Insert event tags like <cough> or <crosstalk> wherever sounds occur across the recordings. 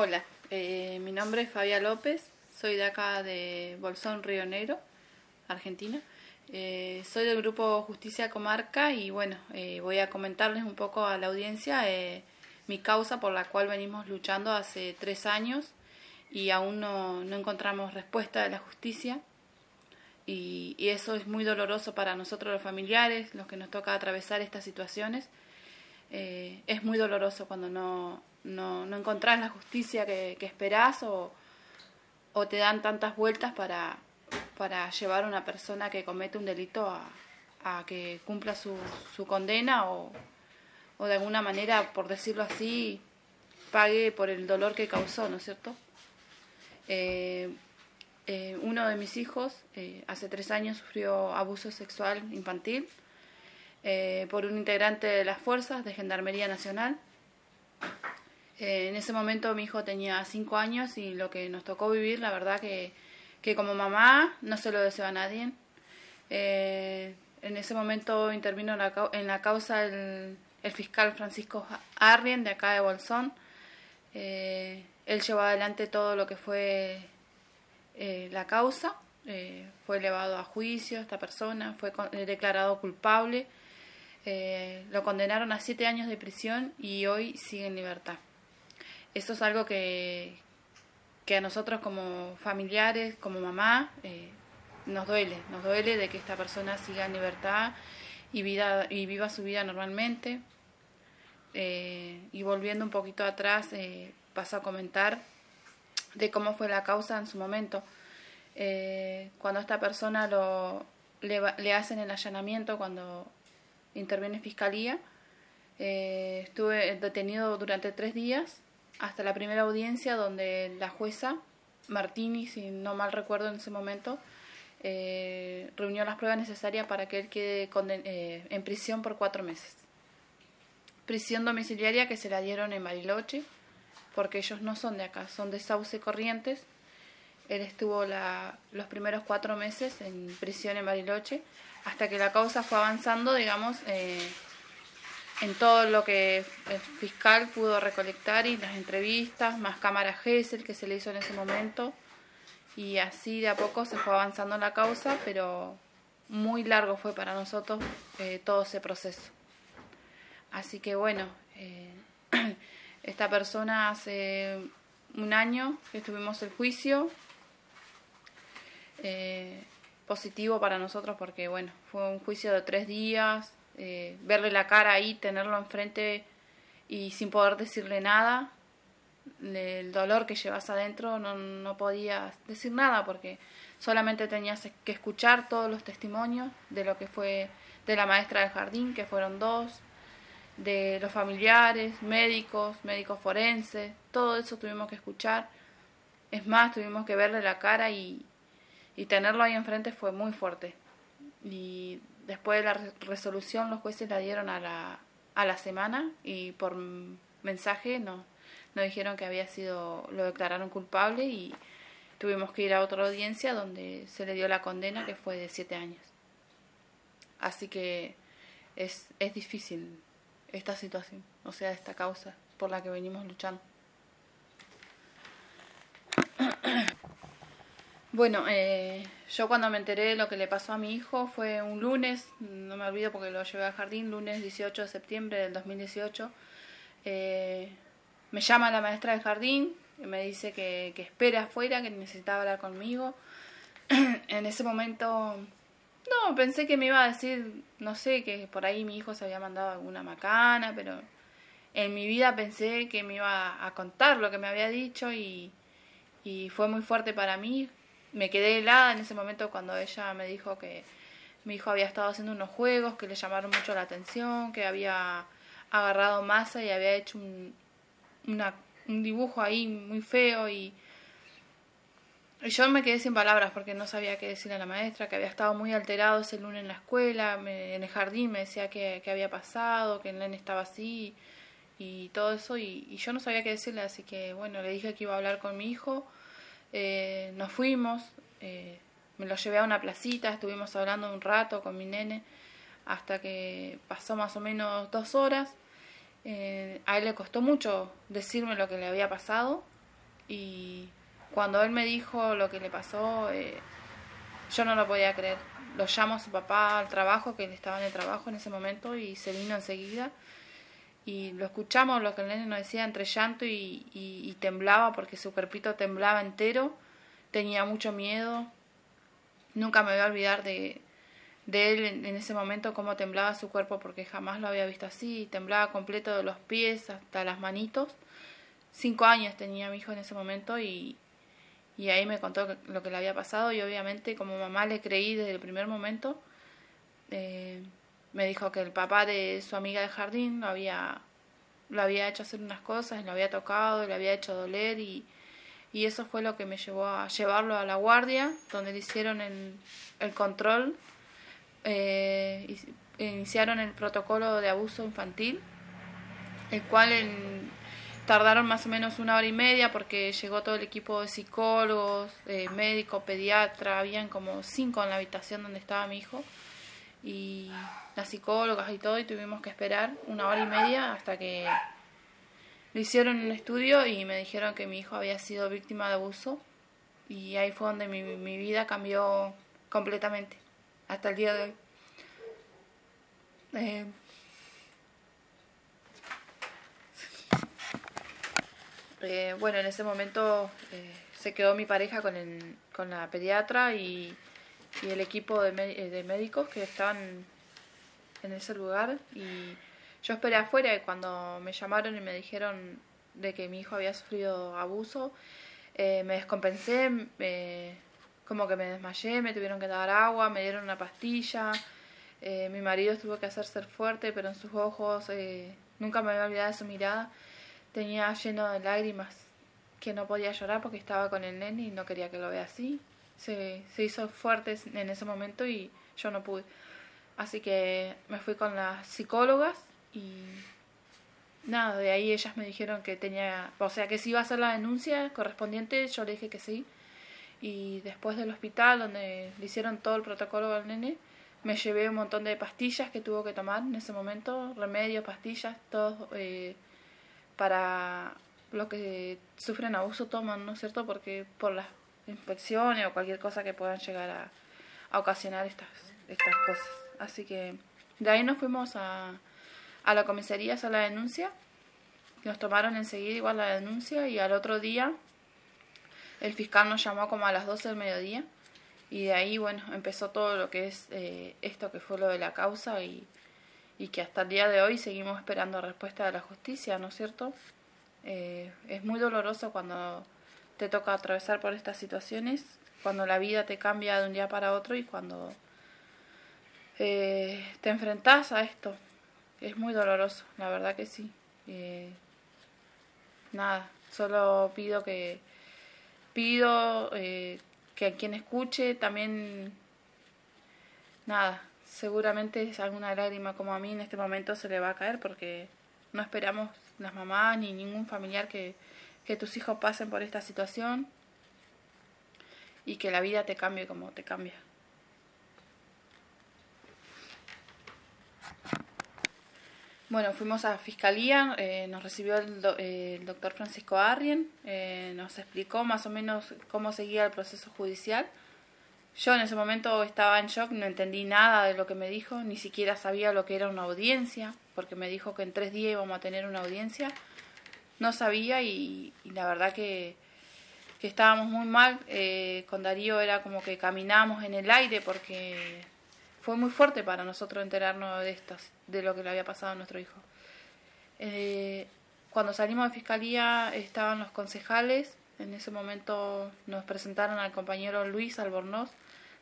Hola, eh, mi nombre es Fabia López, soy de acá de Bolsón, Río Negro, Argentina. Eh, soy del grupo Justicia Comarca y bueno, eh, voy a comentarles un poco a la audiencia mi causa por la cual venimos luchando hace tres años y aún no, no encontramos respuesta de la justicia. Y, y, eso es muy doloroso para nosotros los familiares, los que nos toca atravesar estas situaciones. es muy doloroso cuando no, no, no encontrás la justicia que, que esperás o, o, te dan tantas vueltas para, para llevar a una persona que comete un delito a, a que cumpla su, su condena o, o de alguna manera, por decirlo así, pague por el dolor que causó, ¿no es cierto? Eh, eh, uno de mis hijos eh, hace tres años sufrió abuso sexual infantil por un integrante de las fuerzas de Gendarmería Nacional. Eh, en ese momento mi hijo tenía cinco años y lo que nos tocó vivir, la verdad que, que como mamá no se lo deseo a nadie. Eh, en ese momento intervino en la, en la causa el, el, fiscal Francisco Arrien de acá de Bolsón. Eh, él llevó adelante todo lo que fue eh, la causa. Eh, fue elevado a juicio esta persona, fue declarado culpable. lo condenaron a siete años de prisión y hoy sigue en libertad. Esto es algo que, que a nosotros como familiares, como mamá, eh, nos duele, nos duele de que esta persona siga en libertad y, vida, y viva su vida normalmente. Eh, y volviendo un poquito atrás, eh, paso a comentar de cómo fue la causa en su momento. Eh, cuando esta persona lo, le, hacen el allanamiento, cuando interviene fiscalía, estuve detenido durante tres días hasta la primera audiencia donde la jueza Martini, si no mal recuerdo en ese momento, eh, reunió las pruebas necesarias para que él quede eh, en prisión por cuatro meses. Prisión domiciliaria que se la dieron en Bariloche, porque ellos no son de acá, son de Sauce Corrientes. Él estuvo la, los primeros cuatro meses en prisión en Bariloche, hasta que la causa fue avanzando, digamos, eh, en todo lo que el fiscal pudo recolectar y las entrevistas, más cámara GESEL que se le hizo en ese momento. Y así de a poco se fue avanzando la causa, pero muy largo fue para nosotros eh, todo ese proceso. Así que bueno, eh, <clears throat> esta persona hace un año que tuvimos el juicio, eh, positivo para nosotros porque bueno, fue un juicio de tres días, eh, verle la cara ahí, tenerlo enfrente y sin poder decirle nada, el dolor que llevas adentro, no, no podías decir nada porque solamente tenías que escuchar todos los testimonios de lo que fue de la maestra del jardín, que fueron dos, de los familiares, médicos, médicos forenses, todo eso tuvimos que escuchar. Es más, tuvimos que verle la cara y, y tenerlo ahí enfrente fue muy fuerte. Y Después de la resolución los jueces la dieron a la, a la semana y por mensaje nos, nos dijeron que había sido, lo declararon culpable y tuvimos que ir a otra audiencia donde se le dio la condena que fue de siete años. Así que es, es difícil esta situación, o sea, esta causa por la que venimos luchando. Bueno, eh, yo cuando me enteré de lo que le pasó a mi hijo fue un lunes, no me olvido porque lo llevé al jardín, lunes 18 de septiembre del 2018. Eh, me llama la maestra del jardín y me dice que, que espere afuera, que necesitaba hablar conmigo. <clears throat> en ese momento, no, pensé que me iba a decir, no sé, que por ahí mi hijo se había mandado alguna macana, pero en mi vida pensé que me iba a contar lo que me había dicho y fue muy fuerte para mí me quedé helada en ese momento cuando ella me dijo que mi hijo había estado haciendo unos juegos que le llamaron mucho la atención, que había agarrado masa y había hecho un, una, un dibujo ahí muy feo y, yo me quedé sin palabras porque no sabía qué decirle a la maestra, que había estado muy alterado ese lunes en la escuela, me, en el jardín me decía que, que, había pasado, que el nene estaba así y todo eso y, y yo no sabía qué decirle, así que bueno, le dije que iba a hablar con mi hijo eh, nos fuimos, eh, me lo llevé a una placita, estuvimos hablando un rato con mi nene hasta que pasó más o menos dos horas. Eh, a él le costó mucho decirme lo que le había pasado y cuando él me dijo lo que le pasó, eh, yo no lo podía creer. Lo llamo a su papá al trabajo, que él estaba en el trabajo en ese momento y se vino enseguida. Y lo escuchamos, lo que el nene nos decía entre llanto y, temblaba porque su cuerpito temblaba entero. Tenía mucho miedo. Nunca me voy a olvidar de, él en, ese momento cómo temblaba su cuerpo porque jamás lo había visto así, temblaba completo de los pies hasta las manitos. Cinco años tenía mi hijo en ese momento y, y ahí me contó lo que le había pasado y obviamente como mamá le creí desde el primer momento. Eh, me dijo que el papá de su amiga de jardín lo había, lo había hecho hacer unas cosas, lo había tocado, le había hecho doler y, y eso fue lo que me llevó a llevarlo a la guardia, donde le hicieron el, el control eh, iniciaron el protocolo de abuso infantil, el cual tardaron más o menos una hora y media porque llegó todo el equipo de psicólogos, eh, médicos, pediatra, habían como cinco en la habitación donde estaba mi hijo y las psicólogas y todo y tuvimos que esperar una hora y media hasta que le hicieron un estudio y me dijeron que mi hijo había sido víctima de abuso y ahí fue donde mi, mi vida cambió completamente hasta el día de hoy. Eh, eh, bueno, en ese momento eh, se quedó mi pareja con, el, con la pediatra y, y el equipo de, de, médicos que estaban en ese lugar y yo esperé afuera y cuando me llamaron y me dijeron de que mi hijo había sufrido abuso, me descompensé, como que me desmayé, me tuvieron que dar agua, me dieron una pastilla. Eh, mi marido tuvo que hacer ser fuerte, pero en sus ojos, eh, nunca me voy a olvidar de su mirada, tenía lleno de lágrimas, que no podía llorar porque estaba con el nene y no quería que lo vea así. Se, se hizo fuerte en ese momento y yo no pude. Así que me fui con las psicólogas y nada, de ahí ellas me dijeron que tenía, o sea, que si iba a hacer la denuncia correspondiente, yo le dije que sí y después del hospital donde le hicieron todo el protocolo al nene, me llevé un montón de pastillas que tuvo que tomar en ese momento, remedios, pastillas, todos eh, para los que sufren abuso toman, ¿no es cierto? Porque por las infecciones o cualquier cosa que puedan llegar a, a ocasionar estas, estas cosas. Así que de ahí nos fuimos a, a la comisaría a hacer la denuncia. Nos tomaron enseguida igual la denuncia y al otro día el fiscal nos llamó como a las 12 del mediodía y de ahí, bueno, empezó todo lo que es eh, esto que fue lo de la causa y, y, que hasta el día de hoy seguimos esperando respuesta de la justicia, ¿no es cierto? Eh, es muy doloroso cuando te toca atravesar por estas situaciones, cuando la vida te cambia de un día para otro y cuando eh, te enfrentas a esto. Es muy doloroso, la verdad que sí. nada, solo pido que pido eh, que a quien escuche también, nada, seguramente alguna lágrima como a mí en este momento se le va a caer porque no esperamos las mamás ni ningún familiar que, que tus hijos pasen por esta situación y que la vida te cambie como te cambia. Bueno, fuimos a Fiscalía, eh, nos recibió el, el, doctor Francisco Arrien, eh, nos explicó más o menos cómo seguía el proceso judicial. Yo en ese momento estaba en shock, no entendí nada de lo que me dijo, ni siquiera sabía lo que era una audiencia, porque me dijo que en tres días íbamos a tener una audiencia. No sabía y, la verdad que, que, estábamos muy mal. Eh, con Darío era como que caminábamos en el aire porque fue muy fuerte para nosotros enterarnos de estas, de lo que le había pasado a nuestro hijo. Eh, cuando salimos de fiscalía estaban los concejales, en ese momento nos presentaron al compañero Luis Albornoz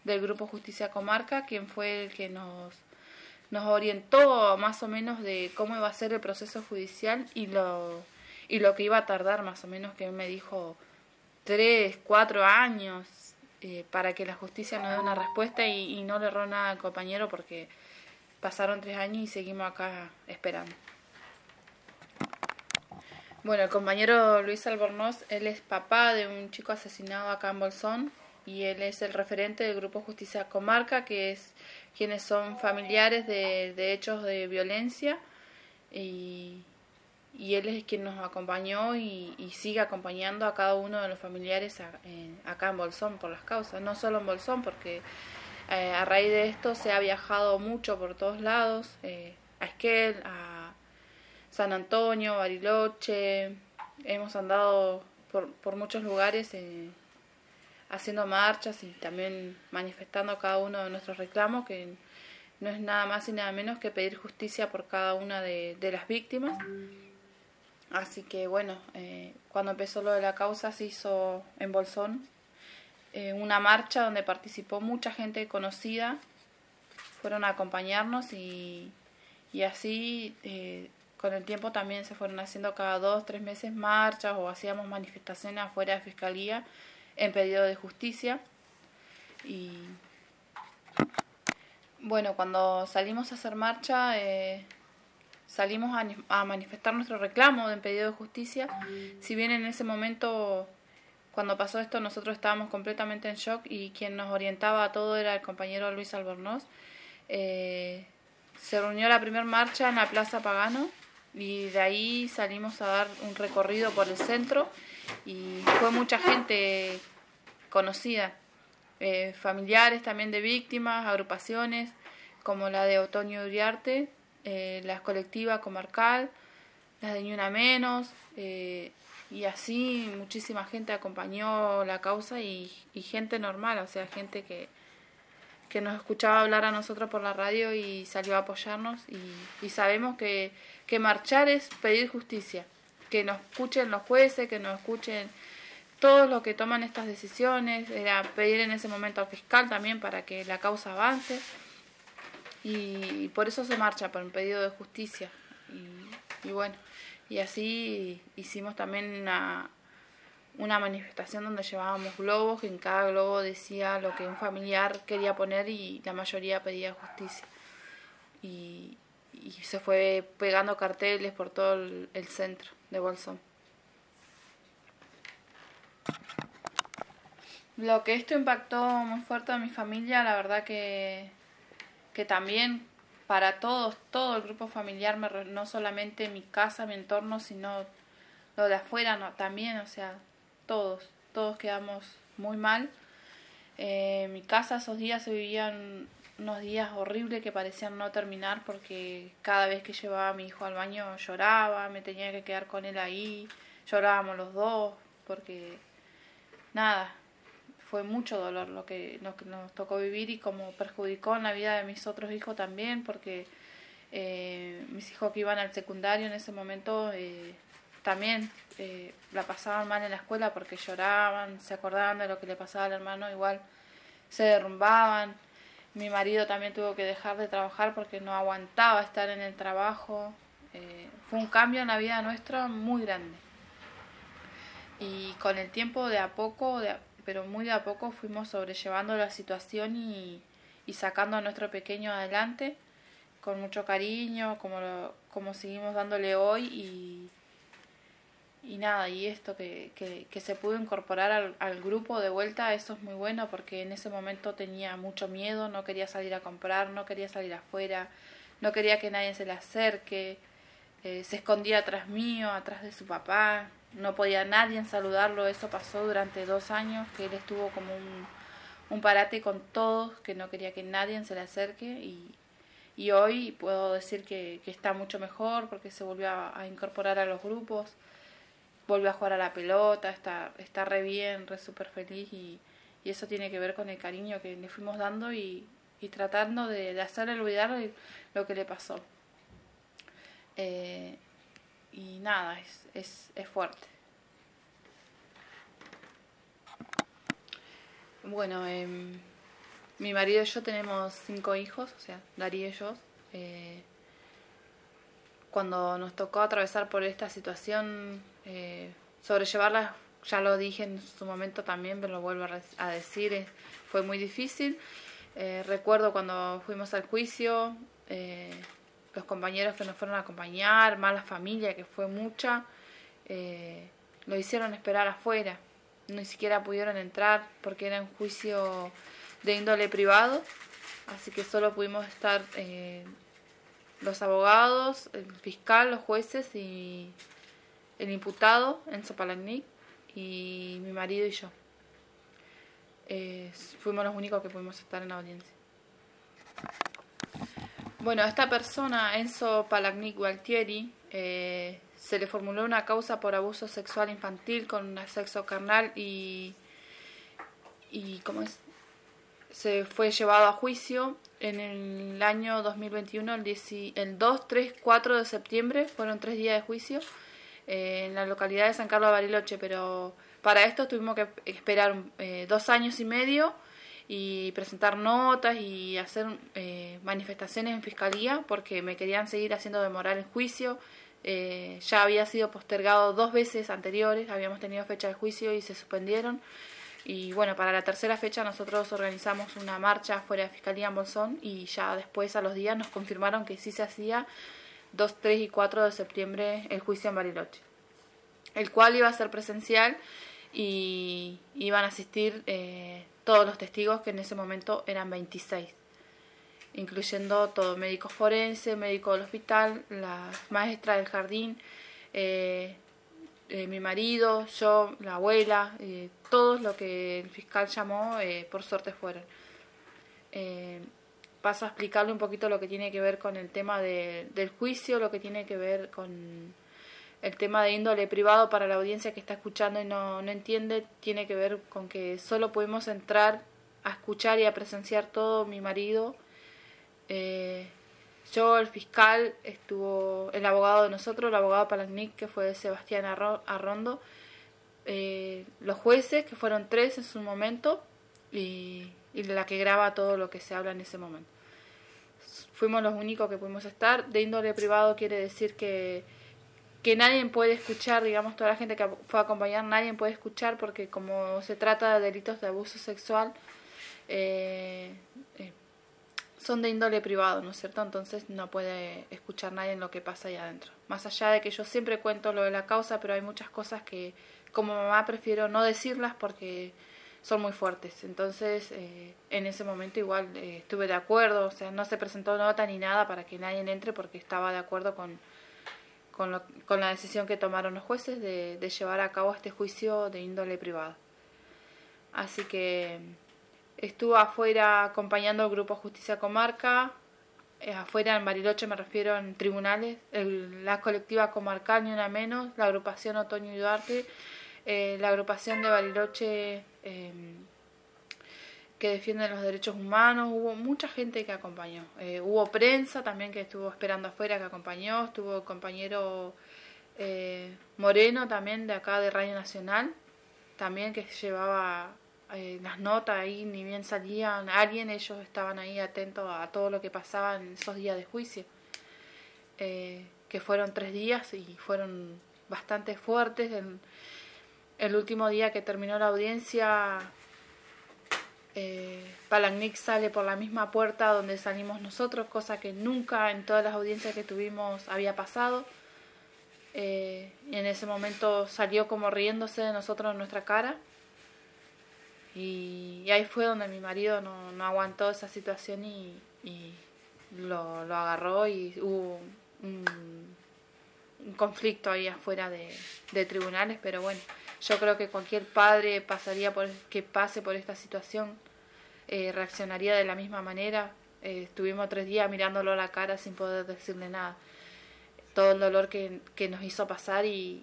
del Grupo Justicia Comarca, quien fue el que nos, nos orientó más o menos de cómo iba a ser el proceso judicial y lo, y lo que iba a tardar más o menos, que me dijo tres, cuatro años, eh, para que la justicia nos dé una respuesta y, no le erró nada al compañero porque pasaron tres años y seguimos acá esperando. Bueno, el compañero Luis Albornoz, él es papá de un chico asesinado acá en Bolsón y él es el referente del Grupo Justicia Comarca, que es quienes son familiares de, hechos de violencia y, y él es quien nos acompañó y, sigue acompañando a cada uno de los familiares acá en Bolsón por las causas, no solo en Bolsón, porque eh, a raíz de esto se ha viajado mucho por todos lados, eh, a Esquel, a San Antonio, Bariloche, hemos andado por, por muchos lugares eh, haciendo marchas y también manifestando cada uno de nuestros reclamos, que no es nada más y nada menos que pedir justicia por cada una de, de las víctimas. Así que bueno, eh, cuando empezó lo de la causa se hizo en Bolsón eh, una marcha donde participó mucha gente conocida, fueron a acompañarnos y, y así eh, con el tiempo también se fueron haciendo cada dos, tres meses marchas o hacíamos manifestaciones afuera de fiscalía en pedido de justicia. Y bueno, cuando salimos a hacer marcha, eh, salimos a, manifestar nuestro reclamo de pedido de justicia. Si bien en ese momento, cuando pasó esto, nosotros estábamos completamente en shock y quien nos orientaba a todo era el compañero Luis Albornoz, eh, se reunió la primera marcha en la Plaza Pagano y de ahí salimos a dar un recorrido por el centro y fue mucha gente conocida, eh, familiares también de víctimas, agrupaciones como la de Otoño Uriarte, eh, la colectiva comarcal, las de Ni Menos, eh, y así muchísima gente acompañó la causa y, gente normal, o sea, gente que, que nos escuchaba hablar a nosotros por la radio y salió a apoyarnos y, sabemos que, que marchar es pedir justicia, que nos escuchen los jueces, que nos escuchen todos los que toman estas decisiones, era pedir en ese momento al fiscal también para que la causa avance y por eso se marcha por un pedido de justicia y, bueno y así hicimos también una, manifestación donde llevábamos globos que en cada globo decía lo que un familiar quería poner y la mayoría pedía justicia y, y se fue pegando carteles por todo el, el centro de Bolsón. Lo que esto impactó muy fuerte a mi familia, la verdad que que también para todos, todo el grupo familiar, no solamente mi casa, mi entorno, sino lo de afuera también, o sea, todos, todos quedamos muy mal. Eh, en mi casa esos días se vivían unos días horribles que parecían no terminar porque cada vez que llevaba a mi hijo al baño lloraba, me tenía que quedar con él ahí, llorábamos los dos porque nada, fue mucho dolor lo que nos, nos, tocó vivir y como perjudicó en la vida de mis otros hijos también, porque eh, mis hijos que iban al secundario en ese momento eh, también eh, la pasaban mal en la escuela porque lloraban, se acordaban de lo que le pasaba al hermano, igual se derrumbaban. Mi marido también tuvo que dejar de trabajar porque no aguantaba estar en el trabajo. fue un cambio en la vida nuestra muy grande. Y con el tiempo de a poco, de pero muy de a poco fuimos sobrellevando la situación y, sacando a nuestro pequeño adelante con mucho cariño, como, como seguimos dándole hoy y, y nada, y esto que, que, se pudo incorporar al, al, grupo de vuelta, eso es muy bueno porque en ese momento tenía mucho miedo, no quería salir a comprar, no quería salir afuera, no quería que nadie se le acerque, eh, se escondía atrás mío, atrás de su papá, no podía nadie saludarlo, eso pasó durante dos años, que él estuvo como un, parate con todos, que no quería que nadie se le acerque. Y, y hoy puedo decir que, que, está mucho mejor porque se volvió a, incorporar a los grupos, volvió a jugar a la pelota, está, está re bien, re súper feliz. Y, y, eso tiene que ver con el cariño que le fuimos dando y, y tratando de, de hacerle olvidar lo que le pasó. Eh, y nada, es, es, es fuerte. Bueno, em, mi marido y yo tenemos cinco hijos, o sea, Darío y yo. Eh, cuando nos tocó atravesar por esta situación, eh, sobrellevarla, ya lo dije en su momento también, pero lo vuelvo a decir, fue muy difícil. Eh, recuerdo cuando fuimos al juicio, los compañeros que nos fueron a acompañar, más la familia, que fue mucha, eh, lo hicieron esperar afuera. Ni siquiera pudieron entrar porque era un juicio de índole privado, así que solo pudimos estar eh, los abogados, el fiscal, los jueces y el imputado, Enzo Palagnic, y mi marido y yo. Eh, fuimos los únicos que pudimos estar en la audiencia. Bueno, a esta persona, Enzo Palagnic Gualtieri, eh, se le formuló una causa por abuso sexual infantil con sexo carnal y, y ¿cómo es? se fue llevado a juicio en el año 2021, el, el 2, 3, 4 de septiembre, fueron tres días de juicio eh, en la localidad de San Carlos de Bariloche, pero para esto tuvimos que esperar eh, dos años y medio y presentar notas y hacer eh, manifestaciones en fiscalía porque me querían seguir haciendo demorar el juicio. Eh, ya había sido postergado dos veces anteriores, habíamos tenido fecha de juicio y se suspendieron. Y bueno, para la tercera fecha nosotros organizamos una marcha fuera de Fiscalía en Bolsón y ya después a los días nos confirmaron que sí se hacía 2, 3 y 4 de septiembre el juicio en Bariloche, el cual iba a ser presencial y iban a asistir eh, todos los testigos que en ese momento eran 26, incluyendo todo médico forense, médico del hospital, la maestra del jardín, eh, eh, mi marido, yo, la abuela, todos lo que el fiscal llamó, por suerte fueron. paso a explicarle un poquito lo que tiene que ver con el tema del juicio, lo que tiene que ver con el tema de índole privado para la audiencia que está escuchando y no, no entiende tiene que ver con que solo pudimos entrar a escuchar y a presenciar todo mi marido. Eh, yo, el fiscal, estuvo el abogado de nosotros, el abogado Palagnic, que fue Sebastián Arrondo, eh, los jueces, que fueron tres en su momento, y, y la que graba todo lo que se habla en ese momento. Fuimos los únicos que pudimos estar. De índole privado quiere decir que que nadie puede escuchar, digamos, toda la gente que fue a acompañar, nadie puede escuchar porque como se trata de delitos de abuso sexual, eh, eh, son de índole privado, ¿no es cierto? Entonces no puede escuchar nadie en lo que pasa ahí adentro. Más allá de que yo siempre cuento lo de la causa, pero hay muchas cosas que como mamá prefiero no decirlas porque son muy fuertes. Entonces, eh, en ese momento igual estuve de acuerdo, o sea, no se presentó nota ni nada para que nadie entre porque estaba de acuerdo con con, con la decisión que tomaron los jueces de, de, llevar a cabo este juicio de índole privada. Así que estuvo afuera acompañando al Grupo Justicia Comarca, eh, afuera en Bariloche me refiero en tribunales, la colectiva comarcal ni una menos, la agrupación Otoño y Duarte, eh, la agrupación de Bariloche eh, que defienden los derechos humanos, hubo mucha gente que acompañó. Eh, hubo prensa también que estuvo esperando afuera que acompañó, estuvo el compañero eh, Moreno también de acá de Radio Nacional, también que llevaba eh, las notas ahí, ni bien salían alguien, ellos estaban ahí atentos a todo lo que pasaba en esos días de juicio, que fueron tres días y fueron bastante fuertes. el último día que terminó la audiencia eh, sale por la misma puerta donde salimos nosotros, cosa que nunca en todas las audiencias que tuvimos había pasado. Eh, y en ese momento salió como riéndose de nosotros en nuestra cara. Y, ahí fue donde mi marido no, aguantó esa situación y, lo, agarró y hubo un, un conflicto ahí afuera de, de, tribunales, pero bueno, yo creo que cualquier padre pasaría por que pase por esta situación eh, reaccionaría de la misma manera. Eh, estuvimos tres días mirándolo a la cara sin poder decirle nada. Todo el dolor que, que nos hizo pasar y,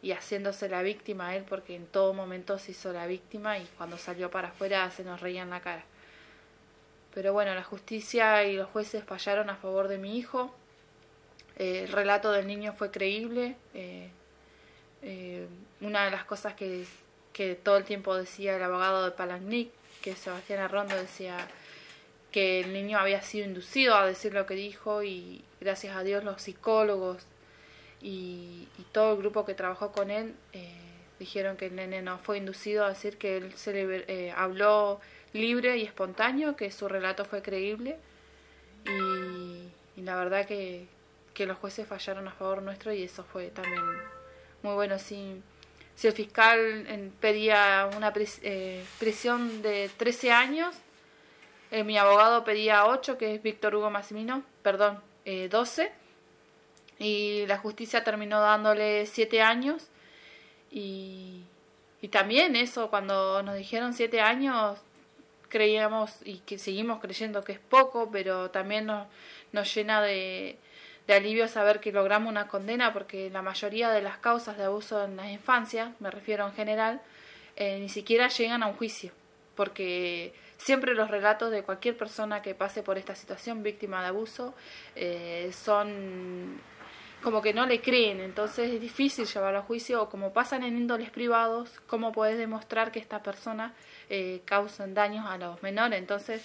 y haciéndose la víctima a él, porque en todo momento se hizo la víctima y cuando salió para afuera se nos reía en la cara. Pero bueno, la justicia y los jueces fallaron a favor de mi hijo. Eh, el relato del niño fue creíble. una de las cosas que, que todo el tiempo decía el abogado de Palagnic que Sebastián Arrondo decía que el niño había sido inducido a decir lo que dijo y gracias a Dios los psicólogos y, todo el grupo que trabajó con él eh, dijeron que el nene no fue inducido a decir que él se le, eh, habló libre y espontáneo, que su relato fue creíble y, la verdad que, que, los jueces fallaron a favor nuestro y eso fue también muy bueno. Sí, si el fiscal pedía una eh, prisión de 13 años, eh, mi abogado pedía 8, que es Víctor Hugo Massimino, perdón, 12 y la justicia terminó dándole 7 años y, y también eso, cuando nos dijeron 7 años, creíamos y que seguimos creyendo que es poco, pero también nos, nos llena de, de alivio saber que logramos una condena porque la mayoría de las causas de abuso en las infancias, me refiero en general, eh, ni siquiera llegan a un juicio, porque siempre los relatos de cualquier persona que pase por esta situación víctima de abuso eh, son como que no le creen, entonces es difícil llevarlo a juicio o como pasan en índoles privados, cómo puedes demostrar que esta persona eh, causan daños a los menores, entonces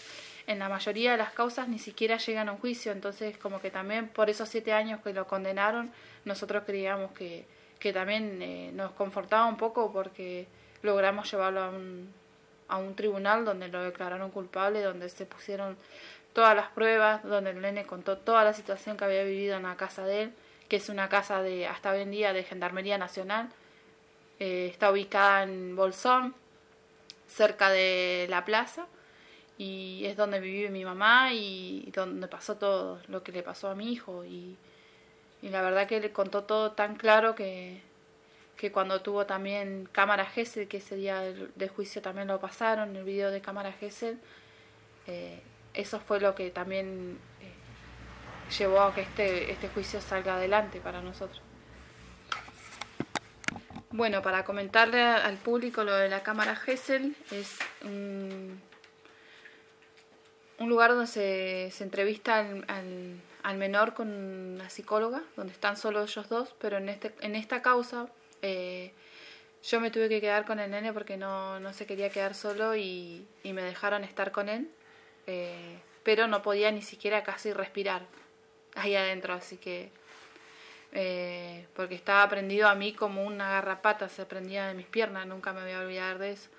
en la mayoría de las causas ni siquiera llegan a un juicio, entonces como que también por esos siete años que lo condenaron, nosotros creíamos que, que también eh, nos confortaba un poco porque logramos llevarlo a un, tribunal donde lo declararon culpable, donde se pusieron todas las pruebas, donde el nene contó toda la situación que había vivido en la casa de él, que es una casa de hasta hoy en día de Gendarmería Nacional, eh, está ubicada en Bolsón, cerca de la plaza, y es donde vive mi mamá y donde pasó todo lo que le pasó a mi hijo y, la verdad que le contó todo tan claro que, que cuando tuvo también cámara Gesell, que ese día de juicio también lo pasaron, el video de cámara Gesell, eh, eso fue lo que también eh, llevó a que este, este juicio salga adelante para nosotros. Bueno, para comentarle al público lo de la cámara Gesell, es un un lugar donde se, se entrevista al, menor con una psicóloga, donde están solo ellos dos, pero en, este, en esta causa eh, yo me tuve que quedar con el nene porque no, no se quería quedar solo y, y me dejaron estar con él, eh, pero no podía ni siquiera casi respirar ahí adentro, así que... Eh, porque estaba prendido a mí como una garrapata, se prendía de mis piernas, nunca me voy a olvidar de eso.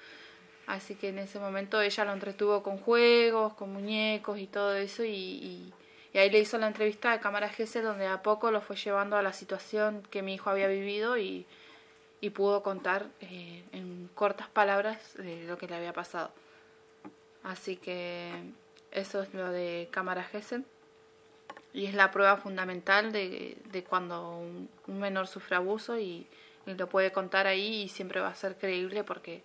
Así que en ese momento ella lo entretuvo con juegos, con muñecos y todo eso y, ahí le hizo la entrevista de cámara GS donde a poco lo fue llevando a la situación que mi hijo había vivido y, y pudo contar eh, en cortas palabras eh, lo que le había pasado. Así que eso es lo de cámara GS y es la prueba fundamental de, cuando un, menor sufre abuso y lo puede contar ahí y siempre va a ser creíble porque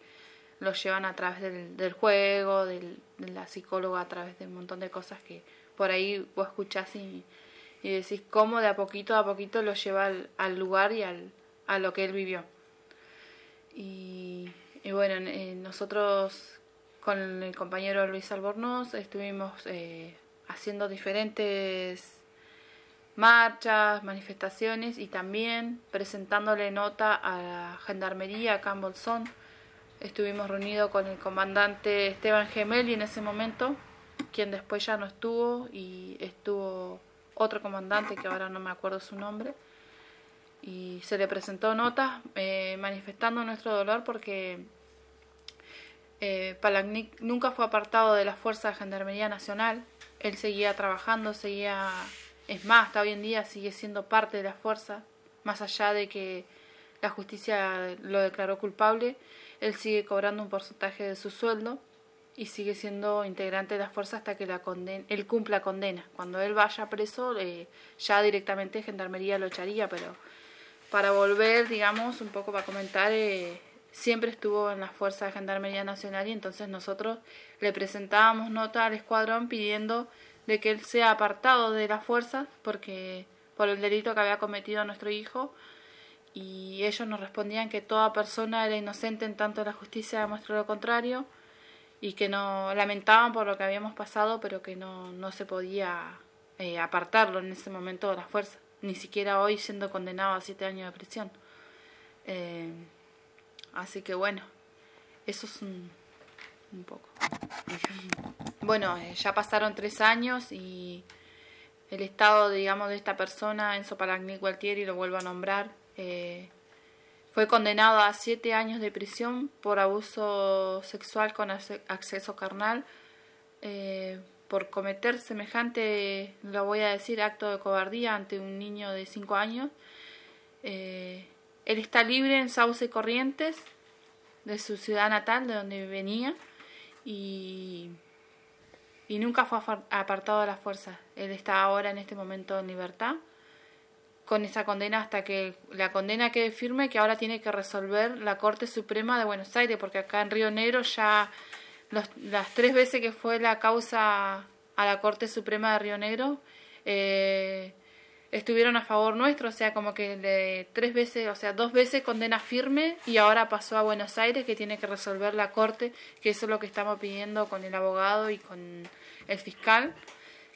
lo llevan a través del, del juego, del, de la psicóloga, a través de un montón de cosas que por ahí vos escuchás y, y decís cómo de a poquito a poquito lo lleva al, al lugar y al, a lo que él vivió. Y, bueno, eh, nosotros con el compañero Luis Albornoz estuvimos eh, haciendo diferentes marchas, manifestaciones y también presentándole nota a la Gendarmería acá en Estuvimos reunidos con el comandante Esteban Gemelli en ese momento, quien después ya no estuvo, y estuvo otro comandante que ahora no me acuerdo su nombre. Y se le presentó notas eh, manifestando nuestro dolor porque eh, nunca fue apartado de las fuerzas de Gendarmería Nacional. Él seguía trabajando, seguía, es más, hasta hoy en día sigue siendo parte de la fuerza, más allá de que la justicia lo declaró culpable él sigue cobrando un porcentaje de su sueldo y sigue siendo integrante de la fuerza hasta que la condena, él cumpla condena. Cuando él vaya preso, eh, ya directamente Gendarmería lo echaría, pero para volver, digamos, un poco para comentar, eh, siempre estuvo en la fuerza de Gendarmería Nacional y entonces nosotros le presentábamos nota al escuadrón pidiendo de que él sea apartado de la fuerza porque por el delito que había cometido nuestro hijo y ellos nos respondían que toda persona era inocente en tanto la justicia demuestra lo contrario y que no lamentaban por lo que habíamos pasado pero que no, no se podía eh, apartarlo en ese momento de la fuerza ni siquiera hoy siendo condenado a siete años de prisión. Eh, así que bueno eso es un, un poco. <laughs> Bueno eh, ya pasaron tres años y el estado digamos de esta persona Enzo Palagni Gualtieri lo vuelvo a nombrar eh, fue condenado a siete años de prisión por abuso sexual con acceso carnal, eh, por cometer semejante, lo voy a decir, acto de cobardía ante un niño de cinco años. Eh, él está libre en Sauce Corrientes, de su ciudad natal, de donde venía, y, y nunca fue apartado de las fuerzas. Él está ahora en este momento en libertad con esa condena hasta que la condena quede firme que ahora tiene que resolver la Corte Suprema de Buenos Aires porque acá en Río Negro ya las tres veces que fue la causa a la Corte Suprema de Río Negro eh, estuvieron a favor nuestro, o sea, como que de tres veces, o sea, dos veces condena firme y ahora pasó a Buenos Aires que tiene que resolver la Corte, que eso es lo que estamos pidiendo con el abogado y con el fiscal,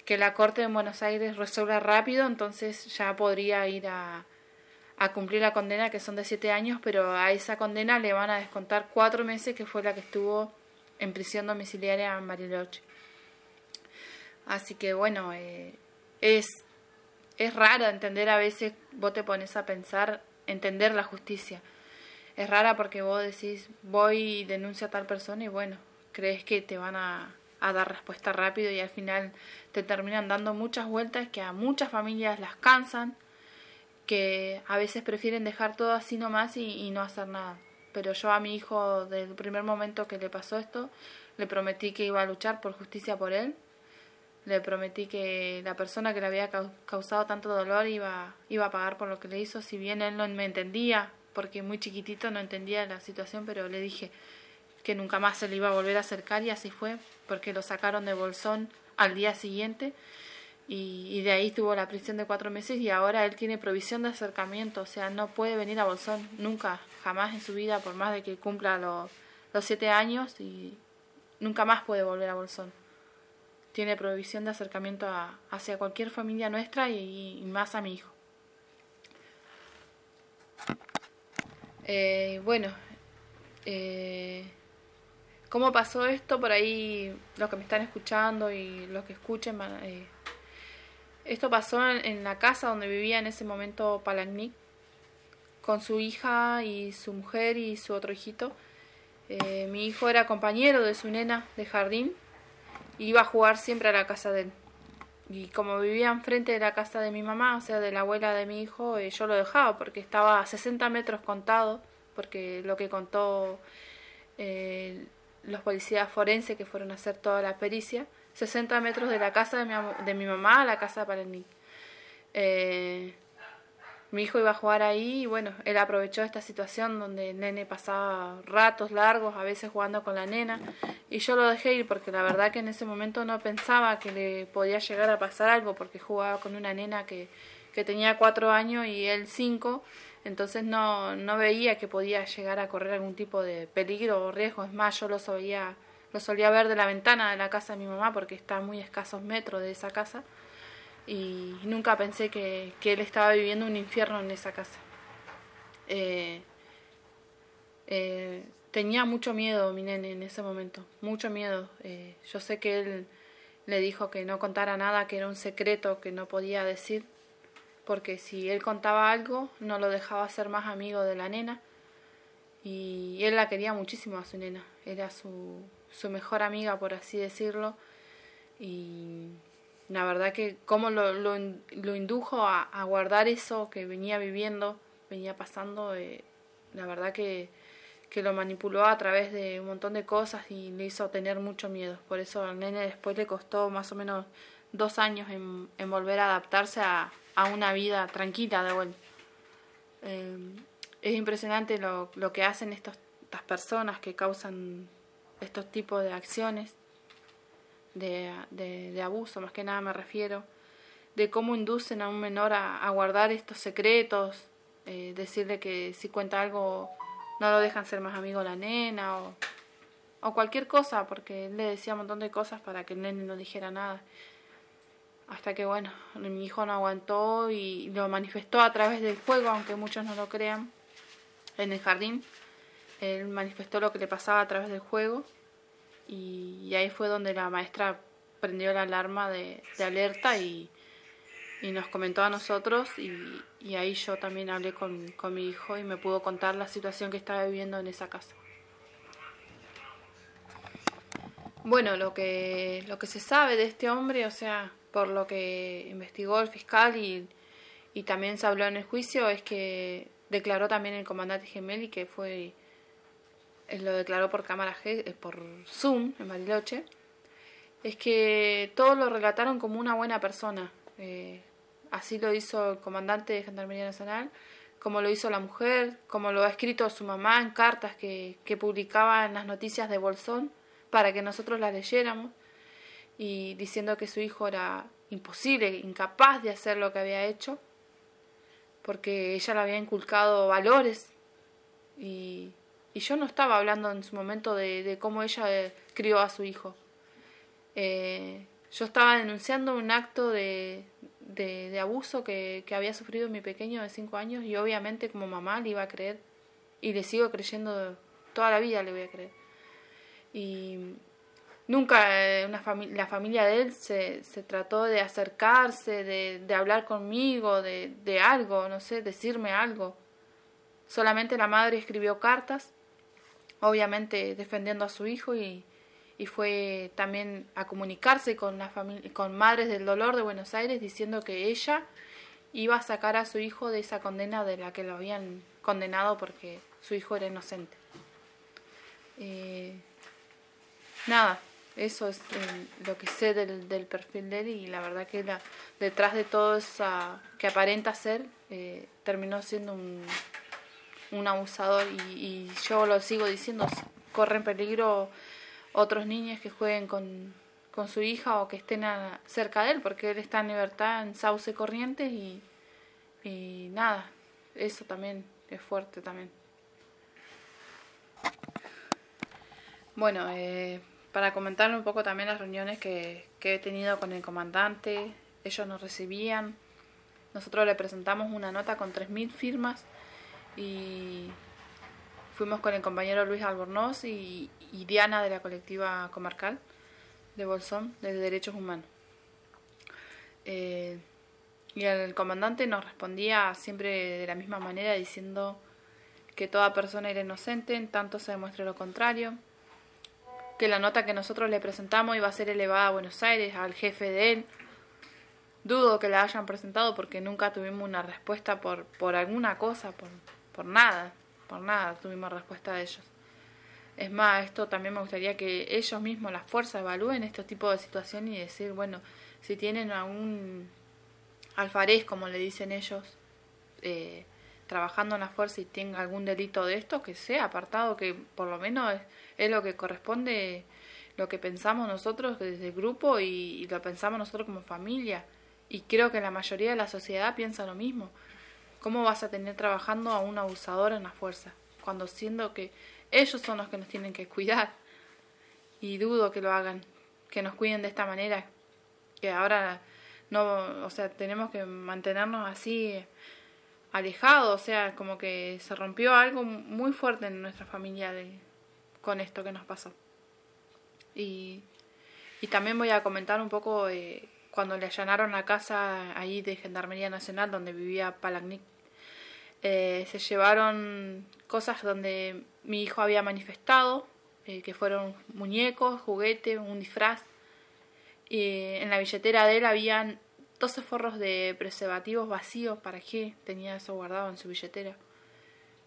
que la Corte de Buenos Aires resuelva rápido, entonces ya podría ir a, cumplir la condena que son de siete años, pero a esa condena le van a descontar cuatro meses que fue la que estuvo en prisión domiciliaria en Bariloche. Así que bueno, eh, es es raro entender a veces, vos te pones a pensar, entender la justicia. Es rara porque vos decís, voy y denuncio a tal persona y bueno, crees que te van a, a dar respuesta rápido y al final te terminan dando muchas vueltas que a muchas familias las cansan, que a veces prefieren dejar todo así nomás y, y no hacer nada. Pero yo a mi hijo, desde el primer momento que le pasó esto, le prometí que iba a luchar por justicia por él le prometí que la persona que le había causado tanto dolor iba, iba a pagar por lo que le hizo, si bien él no me entendía, porque muy chiquitito no entendía la situación, pero le dije que nunca más se le iba a volver a acercar y así fue, porque lo sacaron de Bolsón al día siguiente y, y de ahí tuvo la prisión de cuatro meses y ahora él tiene provisión de acercamiento, o sea, no puede venir a Bolsón nunca, jamás en su vida, por más de que cumpla los, siete años y nunca más puede volver a Bolsón tiene prohibición de acercamiento a, hacia cualquier familia nuestra y, más a mi hijo. Eh, bueno, eh, ¿cómo pasó esto? Por ahí los que me están escuchando y los que escuchen, eh, esto pasó en, la casa donde vivía en ese momento Palagnic, con su hija y su mujer y su otro hijito. mi hijo era compañero de su nena de jardín iba a jugar siempre a la casa de él. Y como vivía enfrente de la casa de mi mamá, o sea, de la abuela de mi hijo, eh, yo lo dejaba porque estaba a 60 metros contado, porque lo que contó eh, los policías forenses que fueron a hacer toda la pericia, 60 metros de la casa de mi, de mi mamá a la casa de el Eh, mi hijo iba a jugar ahí y bueno, él aprovechó esta situación donde el nene pasaba ratos largos, a veces jugando con la nena, y yo lo dejé ir porque la verdad que en ese momento no pensaba que le podía llegar a pasar algo porque jugaba con una nena que, que tenía cuatro años y él cinco, entonces no, no veía que podía llegar a correr algún tipo de peligro o riesgo, es más, yo lo solía, lo solía ver de la ventana de la casa de mi mamá porque está a muy escasos metros de esa casa y nunca pensé que, él estaba viviendo un infierno en esa casa. Eh, eh, tenía mucho miedo mi nene en ese momento, mucho miedo. Eh, yo sé que él le dijo que no contara nada, que era un secreto que no podía decir, porque si él contaba algo no lo dejaba ser más amigo de la nena. Y él la quería muchísimo a su nena, era su, su mejor amiga, por así decirlo. Y la verdad que cómo lo, lo, lo indujo a, guardar eso que venía viviendo, venía pasando, eh, la verdad que, que lo manipuló a través de un montón de cosas y le hizo tener mucho miedo. Por eso al nene después le costó más o menos dos años en, en volver a adaptarse a, a, una vida tranquila de vuelta. Eh, es impresionante lo, lo que hacen estas personas que causan estos tipos de acciones de, de, abuso, más que nada me refiero, de cómo inducen a un menor a, guardar estos secretos, eh, decirle que si cuenta algo no lo dejan ser más amigo la nena o, o cualquier cosa, porque él le decía un montón de cosas para que el nene no dijera nada. Hasta que bueno, mi hijo no aguantó y lo manifestó a través del juego, aunque muchos no lo crean, en el jardín. Él manifestó lo que le pasaba a través del juego y, ahí fue donde la maestra prendió la alarma de, alerta y, y, nos comentó a nosotros y, y ahí yo también hablé con, con, mi hijo y me pudo contar la situación que estaba viviendo en esa casa. Bueno, lo que, lo que se sabe de este hombre, o sea, por lo que investigó el fiscal y, y también se habló en el juicio, es que declaró también el comandante Gemelli que fue lo declaró por cámara eh, por Zoom en Bariloche, es que todos lo relataron como una buena persona. Eh, así lo hizo el comandante de Gendarmería Nacional, como lo hizo la mujer, como lo ha escrito su mamá en cartas que, que publicaba en las noticias de Bolsón para que nosotros las leyéramos y diciendo que su hijo era imposible, incapaz de hacer lo que había hecho, porque ella le había inculcado valores y, y yo no estaba hablando en su momento de, de cómo ella eh, crió a su hijo. Eh, yo estaba denunciando un acto de, de, abuso que, que, había sufrido mi pequeño de cinco años y obviamente como mamá le iba a creer y le sigo creyendo toda la vida le voy a creer. Y nunca eh, una la familia de él se, se trató de acercarse, de, hablar conmigo, de, algo, no sé, decirme algo. Solamente la madre escribió cartas, obviamente defendiendo a su hijo y, y fue también a comunicarse con, la con Madres del Dolor de Buenos Aires diciendo que ella iba a sacar a su hijo de esa condena de la que lo habían condenado porque su hijo era inocente. Eh, nada, eso es lo que sé del, del, perfil de él y la verdad que la, detrás de todo eso que aparenta ser, eh, terminó siendo un, un abusador y, yo lo sigo diciendo, corre en peligro otros niños que jueguen con, con su hija o que estén cerca de él, porque él está en libertad en Sauce Corrientes y, y nada, eso también es fuerte también. Bueno, eh, para comentarle un poco también las reuniones que, he tenido con el comandante, ellos nos recibían, nosotros le presentamos una nota con 3.000 firmas y fuimos con el compañero Luis Albornoz y, y Diana de la colectiva comarcal de Bolsón de Derechos Humanos. Eh, y el comandante nos respondía siempre de la misma manera diciendo que toda persona era inocente en tanto se demuestre lo contrario, que la nota que nosotros le presentamos iba a ser elevada a Buenos Aires, al jefe de él. Dudo que la hayan presentado porque nunca tuvimos una respuesta por, por alguna cosa, por, por nada, por nada tuvimos respuesta de ellos. Es más, esto también me gustaría que ellos mismos, las fuerzas, evalúen este tipo de situaciones y decir, bueno, si tienen algún alfarés, como le dicen ellos, eh, trabajando en la fuerza y tenga algún delito de esto, que sea apartado, que por lo menos es, lo que corresponde, lo que pensamos nosotros desde el grupo y, y lo pensamos nosotros como familia. Y creo que la mayoría de la sociedad piensa lo mismo. ¿Cómo vas a tener trabajando a un abusador en la fuerza? Cuando siendo que ellos son los que nos tienen que cuidar. Y dudo que lo hagan, que nos cuiden de esta manera. Que ahora no, o sea, tenemos que mantenernos así alejados, o sea, como que se rompió algo muy fuerte en nuestra familia de, con esto que nos pasó. Y, y también voy a comentar un poco eh, cuando le allanaron la casa ahí de Gendarmería Nacional donde vivía Palagnic. Eh, se llevaron cosas donde mi hijo había manifestado, eh, que fueron muñecos, juguetes, un disfraz. En la billetera de él habían 12 forros de preservativos vacíos. ¿Para qué? Tenía eso guardado en su billetera.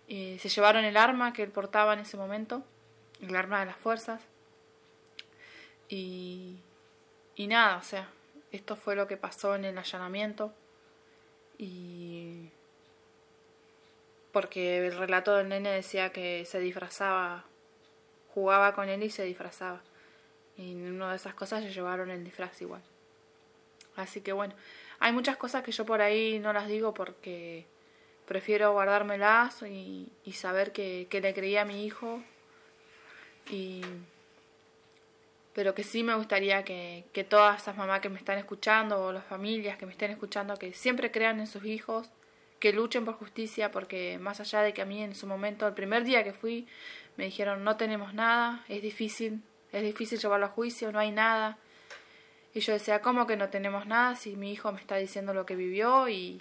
Eh, se llevaron el arma que él portaba en ese momento, el arma de las fuerzas. Y, y nada, o sea, esto fue lo que pasó en el allanamiento. Y porque el relato del nene decía que se disfrazaba, jugaba con él y se disfrazaba. Y en una de esas cosas le llevaron el disfraz igual. Así que bueno, hay muchas cosas que yo por ahí no las digo porque prefiero guardármelas y, saber que, le creía a mi hijo. Y, pero que sí me gustaría que, que todas esas mamás que me están escuchando o las familias que me estén escuchando, que siempre crean en sus hijos que luchen por justicia, porque más allá de que a mí en su momento, el primer día que fui, me dijeron no tenemos nada, es difícil, es difícil llevarlo a juicio, no hay nada. Y yo decía, ¿cómo que no tenemos nada si mi hijo me está diciendo lo que vivió y,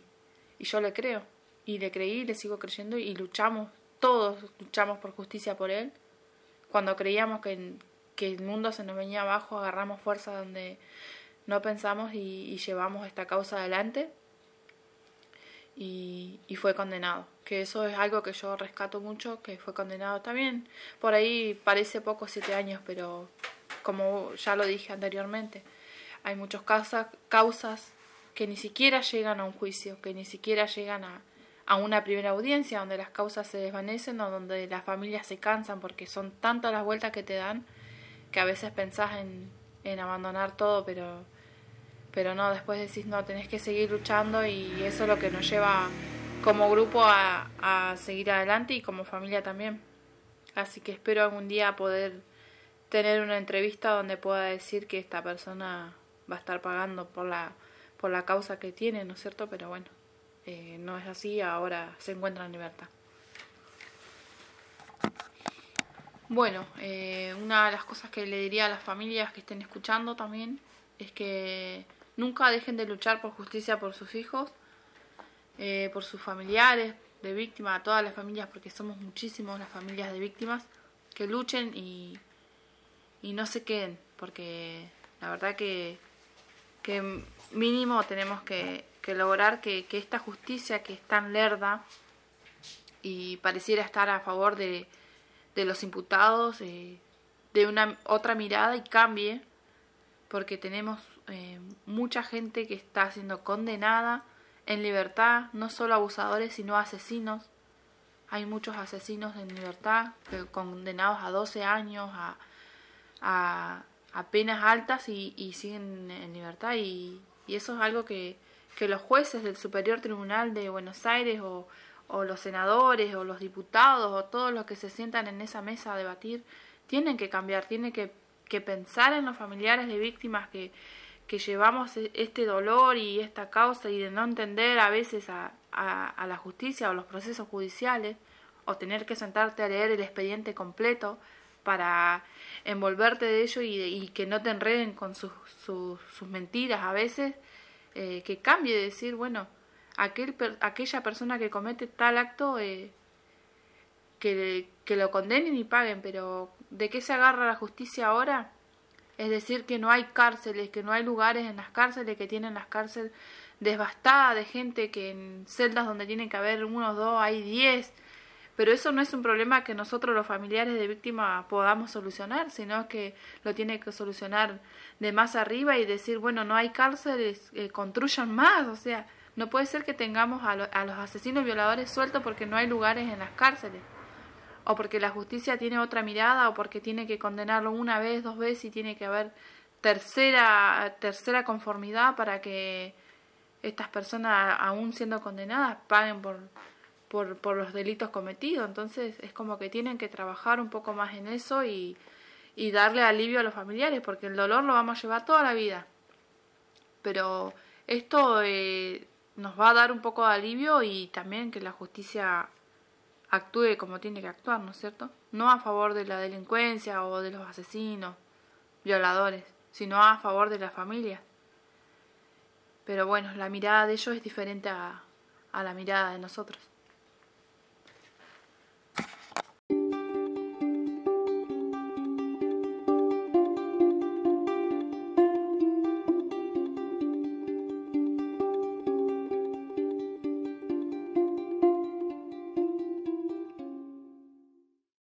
y yo le creo? Y le creí, le sigo creyendo y luchamos, todos luchamos por justicia por él. Cuando creíamos que, que el mundo se nos venía abajo, agarramos fuerza donde no pensamos y, llevamos esta causa adelante y, y, fue condenado. Que eso es algo que yo rescato mucho, que fue condenado también. Por ahí parece poco siete años, pero como ya lo dije anteriormente, hay muchas causas, causas que ni siquiera llegan a un juicio, que ni siquiera llegan a, a una primera audiencia, donde las causas se desvanecen o donde las familias se cansan porque son tantas las vueltas que te dan que a veces pensás en, en abandonar todo, pero, pero no, después decís, no, tenés que seguir luchando y eso es lo que nos lleva como grupo a, a seguir adelante y como familia también. Así que espero algún día poder tener una entrevista donde pueda decir que esta persona va a estar pagando por la, por la causa que tiene, ¿no es cierto? Pero bueno, eh, no es así, ahora se encuentra en libertad. Bueno, eh, una de las cosas que le diría a las familias que estén escuchando también es que nunca dejen de luchar por justicia por sus hijos, eh, por sus familiares de víctimas, a todas las familias, porque somos muchísimos las familias de víctimas, que luchen y, y no se queden, porque la verdad que, que mínimo tenemos que, lograr que, que, esta justicia que es tan lerda y pareciera estar a favor de, de los imputados, eh, de una otra mirada y cambie, porque tenemos eh, mucha gente que está siendo condenada en libertad, no solo abusadores, sino asesinos. Hay muchos asesinos en libertad, condenados a 12 años, a, a, penas altas y, y, siguen en libertad. Y, y, eso es algo que, que los jueces del Superior Tribunal de Buenos Aires o, los senadores o los diputados o todos los que se sientan en esa mesa a debatir tienen que cambiar, tienen que, que pensar en los familiares de víctimas que, que llevamos e, este dolor y esta causa y de no entender a veces a, a, la justicia o los procesos judiciales o tener que sentarte a leer el expediente completo para envolverte de ello y, y que no te enreden con sus, mentiras a veces, eh, que cambie de decir, bueno, aquel, aquella persona que comete tal acto eh, que, que lo condenen y paguen, pero ¿de qué se agarra la justicia ahora? Es decir, que no hay cárceles, que no hay lugares en las cárceles, que tienen las cárceles devastadas de gente, que en celdas donde tienen que haber uno o dos hay diez. Pero eso no es un problema que nosotros los familiares de víctimas podamos solucionar, sino que lo tiene que solucionar de más arriba y decir, bueno, no hay cárceles, eh, construyan más. O sea, no puede ser que tengamos a, lo, a los asesinos violadores sueltos porque no hay lugares en las cárceles o porque la justicia tiene otra mirada o porque tiene que condenarlo una vez, dos veces y tiene que haber tercera tercera conformidad para que estas personas aún siendo condenadas paguen por por, por los delitos cometidos entonces es como que tienen que trabajar un poco más en eso y, darle alivio a los familiares porque el dolor lo vamos a llevar toda la vida pero esto eh, nos va a dar un poco de alivio y también que la justicia actúe como tiene que actuar, ¿no es cierto? No a favor de la delincuencia o de los asesinos, violadores, sino a favor de la familia. Pero bueno, la mirada de ellos es diferente a, a la mirada de nosotros.